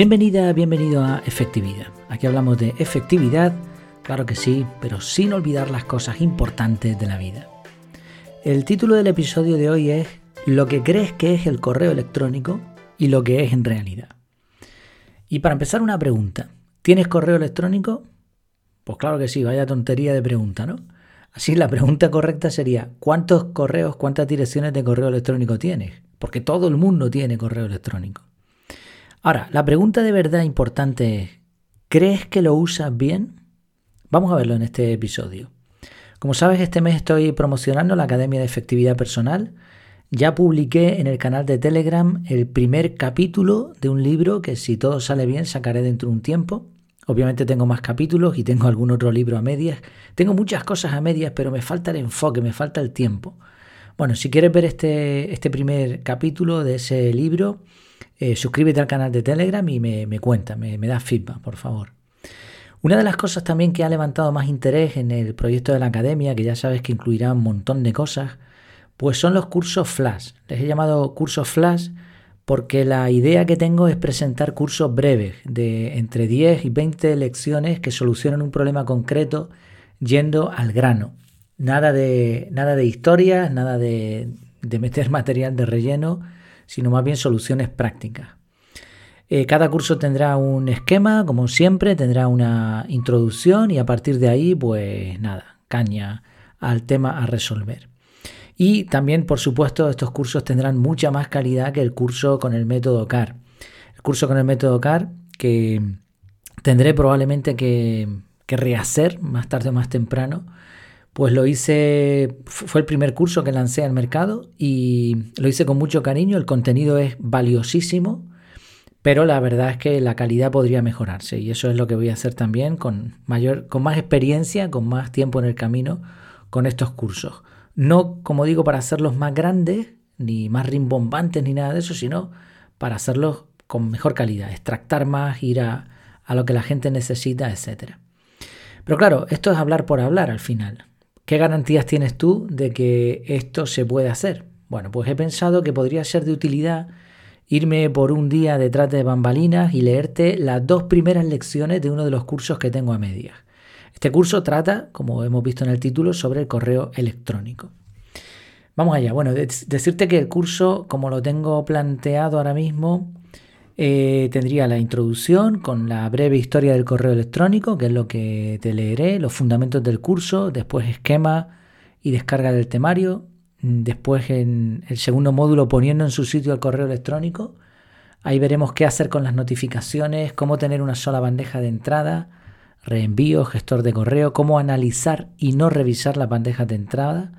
Bienvenida, bienvenido a Efectividad. Aquí hablamos de efectividad, claro que sí, pero sin olvidar las cosas importantes de la vida. El título del episodio de hoy es Lo que crees que es el correo electrónico y lo que es en realidad. Y para empezar una pregunta, ¿tienes correo electrónico? Pues claro que sí, vaya tontería de pregunta, ¿no? Así la pregunta correcta sería, ¿cuántos correos, cuántas direcciones de correo electrónico tienes? Porque todo el mundo tiene correo electrónico. Ahora, la pregunta de verdad importante es, ¿crees que lo usas bien? Vamos a verlo en este episodio. Como sabes, este mes estoy promocionando la Academia de Efectividad Personal. Ya publiqué en el canal de Telegram el primer capítulo de un libro que si todo sale bien sacaré dentro de un tiempo. Obviamente tengo más capítulos y tengo algún otro libro a medias. Tengo muchas cosas a medias, pero me falta el enfoque, me falta el tiempo. Bueno, si quieres ver este, este primer capítulo de ese libro, eh, suscríbete al canal de Telegram y me, me cuenta, me, me da feedback, por favor. Una de las cosas también que ha levantado más interés en el proyecto de la academia, que ya sabes que incluirá un montón de cosas, pues son los cursos Flash. Les he llamado cursos Flash porque la idea que tengo es presentar cursos breves de entre 10 y 20 lecciones que solucionan un problema concreto yendo al grano. Nada de, nada de historias, nada de, de meter material de relleno, sino más bien soluciones prácticas. Eh, cada curso tendrá un esquema, como siempre, tendrá una introducción y a partir de ahí, pues nada, caña al tema a resolver. Y también, por supuesto, estos cursos tendrán mucha más calidad que el curso con el método CAR. El curso con el método CAR que tendré probablemente que, que rehacer más tarde o más temprano pues lo hice, fue el primer curso que lancé al mercado y lo hice con mucho cariño, el contenido es valiosísimo, pero la verdad es que la calidad podría mejorarse y eso es lo que voy a hacer también con, mayor, con más experiencia, con más tiempo en el camino con estos cursos. No, como digo, para hacerlos más grandes, ni más rimbombantes, ni nada de eso, sino para hacerlos con mejor calidad, extractar más, ir a, a lo que la gente necesita, etc. Pero claro, esto es hablar por hablar al final. ¿Qué garantías tienes tú de que esto se puede hacer? Bueno, pues he pensado que podría ser de utilidad irme por un día detrás de bambalinas y leerte las dos primeras lecciones de uno de los cursos que tengo a medias. Este curso trata, como hemos visto en el título, sobre el correo electrónico. Vamos allá. Bueno, decirte que el curso, como lo tengo planteado ahora mismo, eh, tendría la introducción con la breve historia del correo electrónico, que es lo que te leeré, los fundamentos del curso, después esquema y descarga del temario, después en el segundo módulo poniendo en su sitio el correo electrónico. Ahí veremos qué hacer con las notificaciones, cómo tener una sola bandeja de entrada, reenvío, gestor de correo, cómo analizar y no revisar las bandejas de entrada,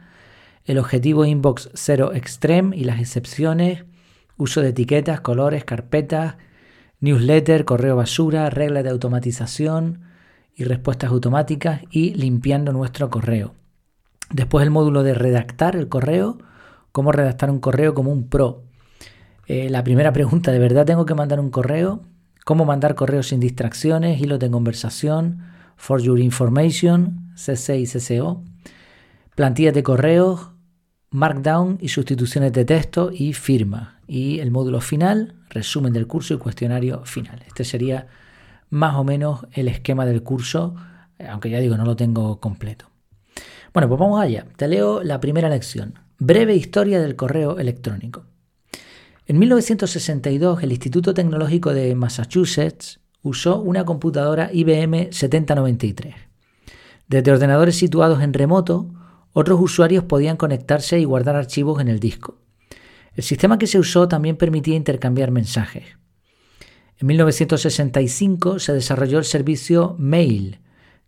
el objetivo Inbox 0 Extreme y las excepciones, uso de etiquetas, colores, carpetas, newsletter, correo basura, reglas de automatización y respuestas automáticas y limpiando nuestro correo. Después el módulo de redactar el correo, cómo redactar un correo como un pro. Eh, la primera pregunta, ¿de verdad tengo que mandar un correo? ¿Cómo mandar correos sin distracciones? Hilos de conversación, for your information, CC y CCO. Plantillas de correos, Markdown y sustituciones de texto y firma. Y el módulo final, resumen del curso y cuestionario final. Este sería más o menos el esquema del curso, aunque ya digo, no lo tengo completo. Bueno, pues vamos allá. Te leo la primera lección. Breve historia del correo electrónico. En 1962, el Instituto Tecnológico de Massachusetts usó una computadora IBM 7093. Desde ordenadores situados en remoto, otros usuarios podían conectarse y guardar archivos en el disco. El sistema que se usó también permitía intercambiar mensajes. En 1965 se desarrolló el servicio Mail,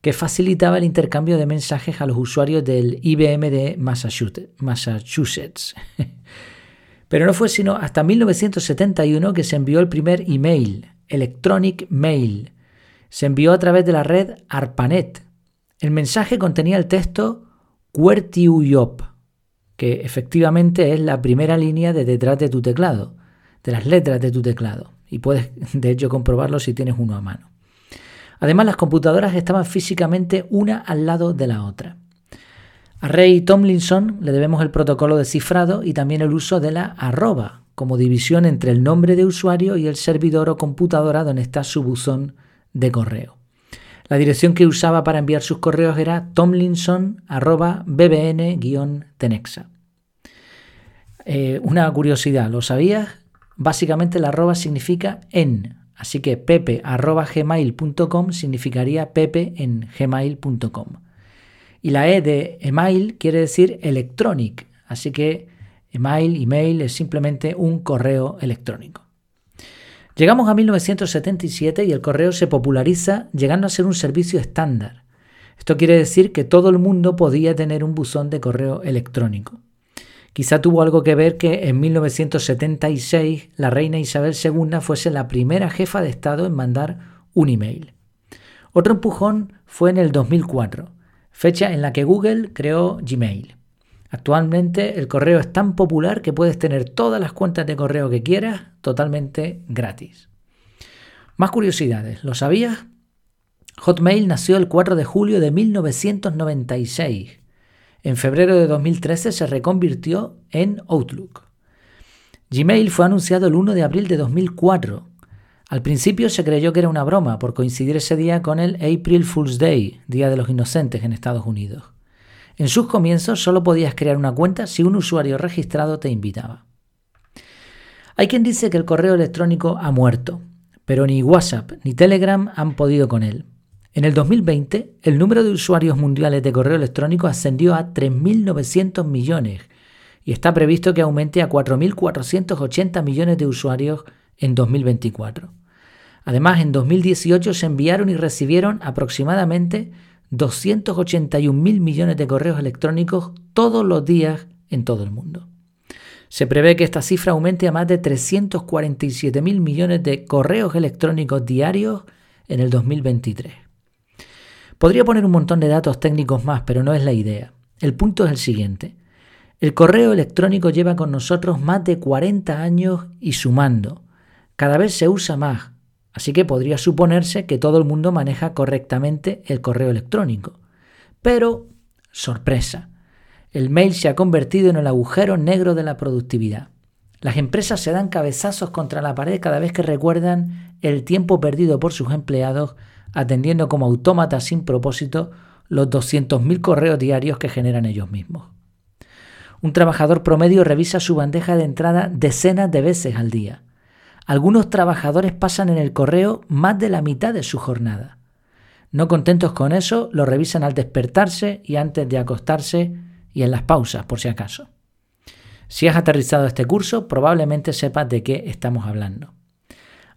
que facilitaba el intercambio de mensajes a los usuarios del IBM de Massachusetts. Pero no fue sino hasta 1971 que se envió el primer email, Electronic Mail. Se envió a través de la red ARPANET. El mensaje contenía el texto QWERTY que efectivamente es la primera línea de detrás de tu teclado, de las letras de tu teclado. Y puedes, de hecho, comprobarlo si tienes uno a mano. Además, las computadoras estaban físicamente una al lado de la otra. A Ray Tomlinson le debemos el protocolo de cifrado y también el uso de la arroba, como división entre el nombre de usuario y el servidor o computadora donde está su buzón de correo. La dirección que usaba para enviar sus correos era tomlinson.bbn-tenexa. Eh, una curiosidad, ¿lo sabías? Básicamente la arroba significa en, así que pepe.gmail.com significaría pepe en gmail.com. Y la E de email quiere decir electronic, así que email, email es simplemente un correo electrónico. Llegamos a 1977 y el correo se populariza llegando a ser un servicio estándar. Esto quiere decir que todo el mundo podía tener un buzón de correo electrónico. Quizá tuvo algo que ver que en 1976 la reina Isabel II fuese la primera jefa de Estado en mandar un email. Otro empujón fue en el 2004, fecha en la que Google creó Gmail. Actualmente el correo es tan popular que puedes tener todas las cuentas de correo que quieras totalmente gratis. Más curiosidades, ¿lo sabías? Hotmail nació el 4 de julio de 1996 en febrero de 2013 se reconvirtió en Outlook. Gmail fue anunciado el 1 de abril de 2004. Al principio se creyó que era una broma por coincidir ese día con el April Fool's Day, Día de los Inocentes en Estados Unidos. En sus comienzos solo podías crear una cuenta si un usuario registrado te invitaba. Hay quien dice que el correo electrónico ha muerto, pero ni WhatsApp ni Telegram han podido con él. En el 2020, el número de usuarios mundiales de correo electrónico ascendió a 3.900 millones y está previsto que aumente a 4.480 millones de usuarios en 2024. Además, en 2018 se enviaron y recibieron aproximadamente 281.000 millones de correos electrónicos todos los días en todo el mundo. Se prevé que esta cifra aumente a más de 347.000 millones de correos electrónicos diarios en el 2023. Podría poner un montón de datos técnicos más, pero no es la idea. El punto es el siguiente. El correo electrónico lleva con nosotros más de 40 años y sumando. Cada vez se usa más, así que podría suponerse que todo el mundo maneja correctamente el correo electrónico. Pero, sorpresa, el mail se ha convertido en el agujero negro de la productividad. Las empresas se dan cabezazos contra la pared cada vez que recuerdan el tiempo perdido por sus empleados atendiendo como autómatas sin propósito los 200.000 correos diarios que generan ellos mismos. Un trabajador promedio revisa su bandeja de entrada decenas de veces al día. Algunos trabajadores pasan en el correo más de la mitad de su jornada. No contentos con eso, lo revisan al despertarse y antes de acostarse y en las pausas, por si acaso. Si has aterrizado este curso, probablemente sepas de qué estamos hablando.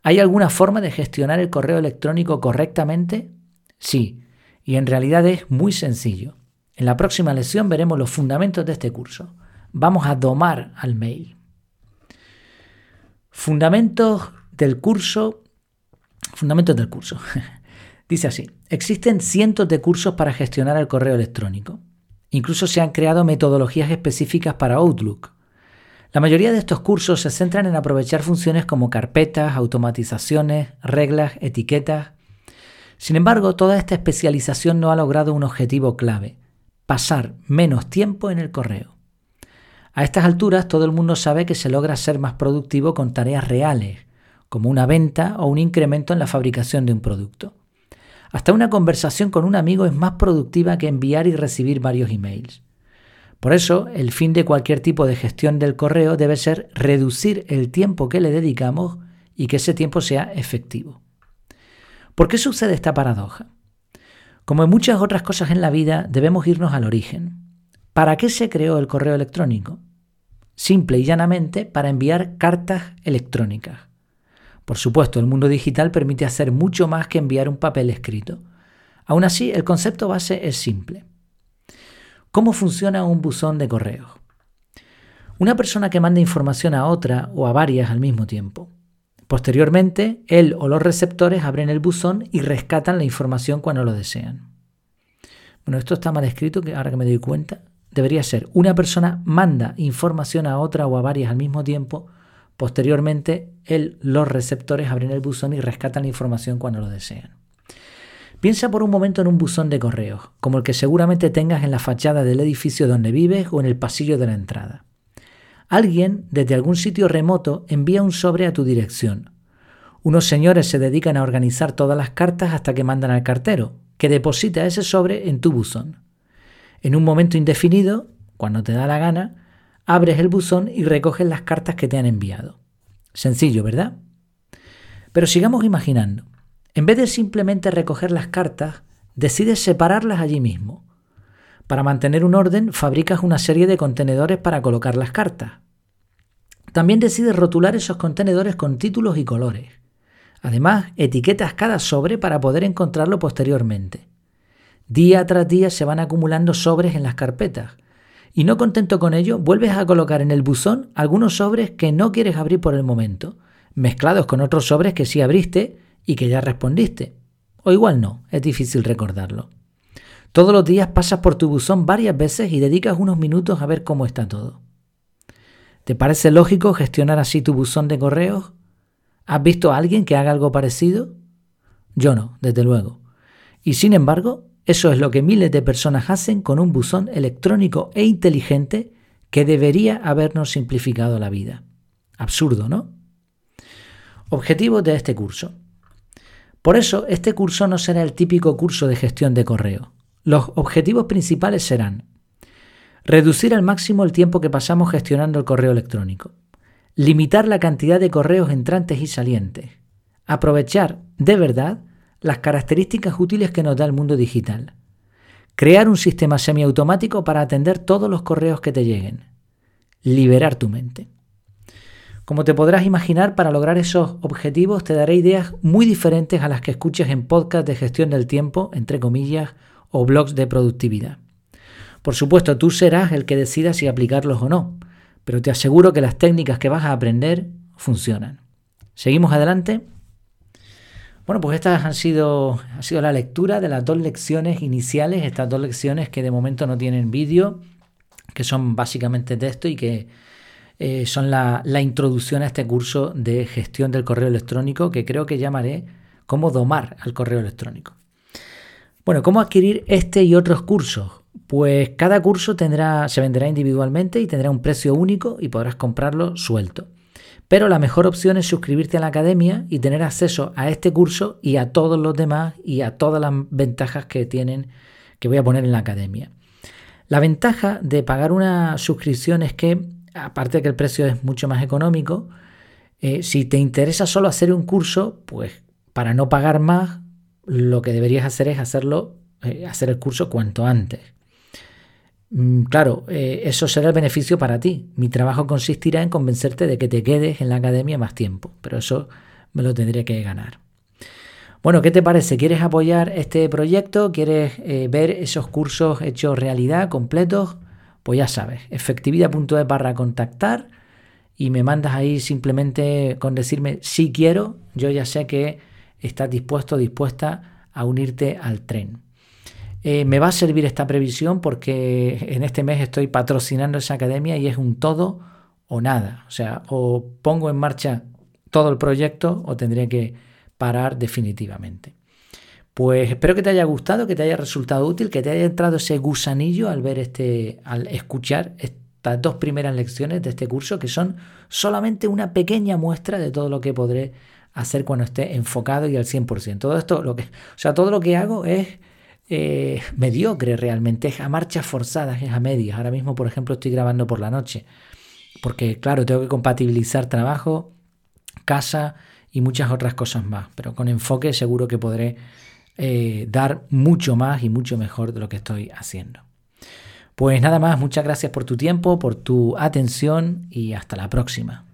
¿Hay alguna forma de gestionar el correo electrónico correctamente? Sí, y en realidad es muy sencillo. En la próxima lección veremos los fundamentos de este curso. Vamos a domar al mail. Fundamentos del curso. Fundamentos del curso. Dice así, existen cientos de cursos para gestionar el correo electrónico. Incluso se han creado metodologías específicas para Outlook. La mayoría de estos cursos se centran en aprovechar funciones como carpetas, automatizaciones, reglas, etiquetas. Sin embargo, toda esta especialización no ha logrado un objetivo clave, pasar menos tiempo en el correo. A estas alturas todo el mundo sabe que se logra ser más productivo con tareas reales, como una venta o un incremento en la fabricación de un producto. Hasta una conversación con un amigo es más productiva que enviar y recibir varios emails. Por eso, el fin de cualquier tipo de gestión del correo debe ser reducir el tiempo que le dedicamos y que ese tiempo sea efectivo. ¿Por qué sucede esta paradoja? Como en muchas otras cosas en la vida, debemos irnos al origen. ¿Para qué se creó el correo electrónico? Simple y llanamente para enviar cartas electrónicas. Por supuesto, el mundo digital permite hacer mucho más que enviar un papel escrito. Aún así, el concepto base es simple. ¿Cómo funciona un buzón de correo? Una persona que manda información a otra o a varias al mismo tiempo. Posteriormente, él o los receptores abren el buzón y rescatan la información cuando lo desean. Bueno, esto está mal escrito, que ahora que me doy cuenta, debería ser una persona manda información a otra o a varias al mismo tiempo. Posteriormente, él, los receptores abren el buzón y rescatan la información cuando lo desean. Piensa por un momento en un buzón de correos, como el que seguramente tengas en la fachada del edificio donde vives o en el pasillo de la entrada. Alguien desde algún sitio remoto envía un sobre a tu dirección. Unos señores se dedican a organizar todas las cartas hasta que mandan al cartero, que deposita ese sobre en tu buzón. En un momento indefinido, cuando te da la gana, abres el buzón y recoges las cartas que te han enviado. Sencillo, ¿verdad? Pero sigamos imaginando. En vez de simplemente recoger las cartas, decides separarlas allí mismo. Para mantener un orden, fabricas una serie de contenedores para colocar las cartas. También decides rotular esos contenedores con títulos y colores. Además, etiquetas cada sobre para poder encontrarlo posteriormente. Día tras día se van acumulando sobres en las carpetas. Y no contento con ello, vuelves a colocar en el buzón algunos sobres que no quieres abrir por el momento, mezclados con otros sobres que sí abriste y que ya respondiste. O igual no, es difícil recordarlo. Todos los días pasas por tu buzón varias veces y dedicas unos minutos a ver cómo está todo. ¿Te parece lógico gestionar así tu buzón de correos? ¿Has visto a alguien que haga algo parecido? Yo no, desde luego. Y sin embargo, eso es lo que miles de personas hacen con un buzón electrónico e inteligente que debería habernos simplificado la vida. Absurdo, ¿no? Objetivos de este curso. Por eso, este curso no será el típico curso de gestión de correo. Los objetivos principales serán reducir al máximo el tiempo que pasamos gestionando el correo electrónico, limitar la cantidad de correos entrantes y salientes, aprovechar de verdad las características útiles que nos da el mundo digital, crear un sistema semiautomático para atender todos los correos que te lleguen, liberar tu mente. Como te podrás imaginar, para lograr esos objetivos te daré ideas muy diferentes a las que escuches en podcast de gestión del tiempo, entre comillas, o blogs de productividad. Por supuesto, tú serás el que decida si aplicarlos o no, pero te aseguro que las técnicas que vas a aprender funcionan. ¿Seguimos adelante? Bueno, pues esta han sido, ha sido la lectura de las dos lecciones iniciales, estas dos lecciones que de momento no tienen vídeo, que son básicamente texto y que eh, son la, la, introducción a este curso de gestión del correo electrónico que creo que llamaré cómo domar al correo electrónico. Bueno, ¿cómo adquirir este y otros cursos? Pues cada curso tendrá, se venderá individualmente y tendrá un precio único y podrás comprarlo suelto. Pero la mejor opción es suscribirte a la academia y tener acceso a este curso y a todos los demás y a todas las ventajas que tienen que voy a poner en la academia. La ventaja de pagar una suscripción es que, aparte de que el precio es mucho más económico, eh, si te interesa solo hacer un curso, pues para no pagar más, lo que deberías hacer es hacerlo, eh, hacer el curso cuanto antes. Mm, claro, eh, eso será el beneficio para ti. Mi trabajo consistirá en convencerte de que te quedes en la academia más tiempo, pero eso me lo tendré que ganar. Bueno, ¿qué te parece? ¿Quieres apoyar este proyecto? ¿Quieres eh, ver esos cursos hechos realidad, completos? Pues ya sabes, efectividad.es barra contactar y me mandas ahí simplemente con decirme si quiero, yo ya sé que estás dispuesto dispuesta a unirte al tren. Eh, me va a servir esta previsión porque en este mes estoy patrocinando esa academia y es un todo o nada. O sea, o pongo en marcha todo el proyecto o tendré que parar definitivamente. Pues espero que te haya gustado, que te haya resultado útil, que te haya entrado ese gusanillo al ver este, al escuchar estas dos primeras lecciones de este curso, que son solamente una pequeña muestra de todo lo que podré hacer cuando esté enfocado y al 100%. Todo esto, lo que, o sea, todo lo que hago es eh, mediocre realmente, es a marchas forzadas, es a medias. Ahora mismo, por ejemplo, estoy grabando por la noche, porque claro, tengo que compatibilizar trabajo, casa y muchas otras cosas más, pero con enfoque seguro que podré eh, dar mucho más y mucho mejor de lo que estoy haciendo. Pues nada más, muchas gracias por tu tiempo, por tu atención y hasta la próxima.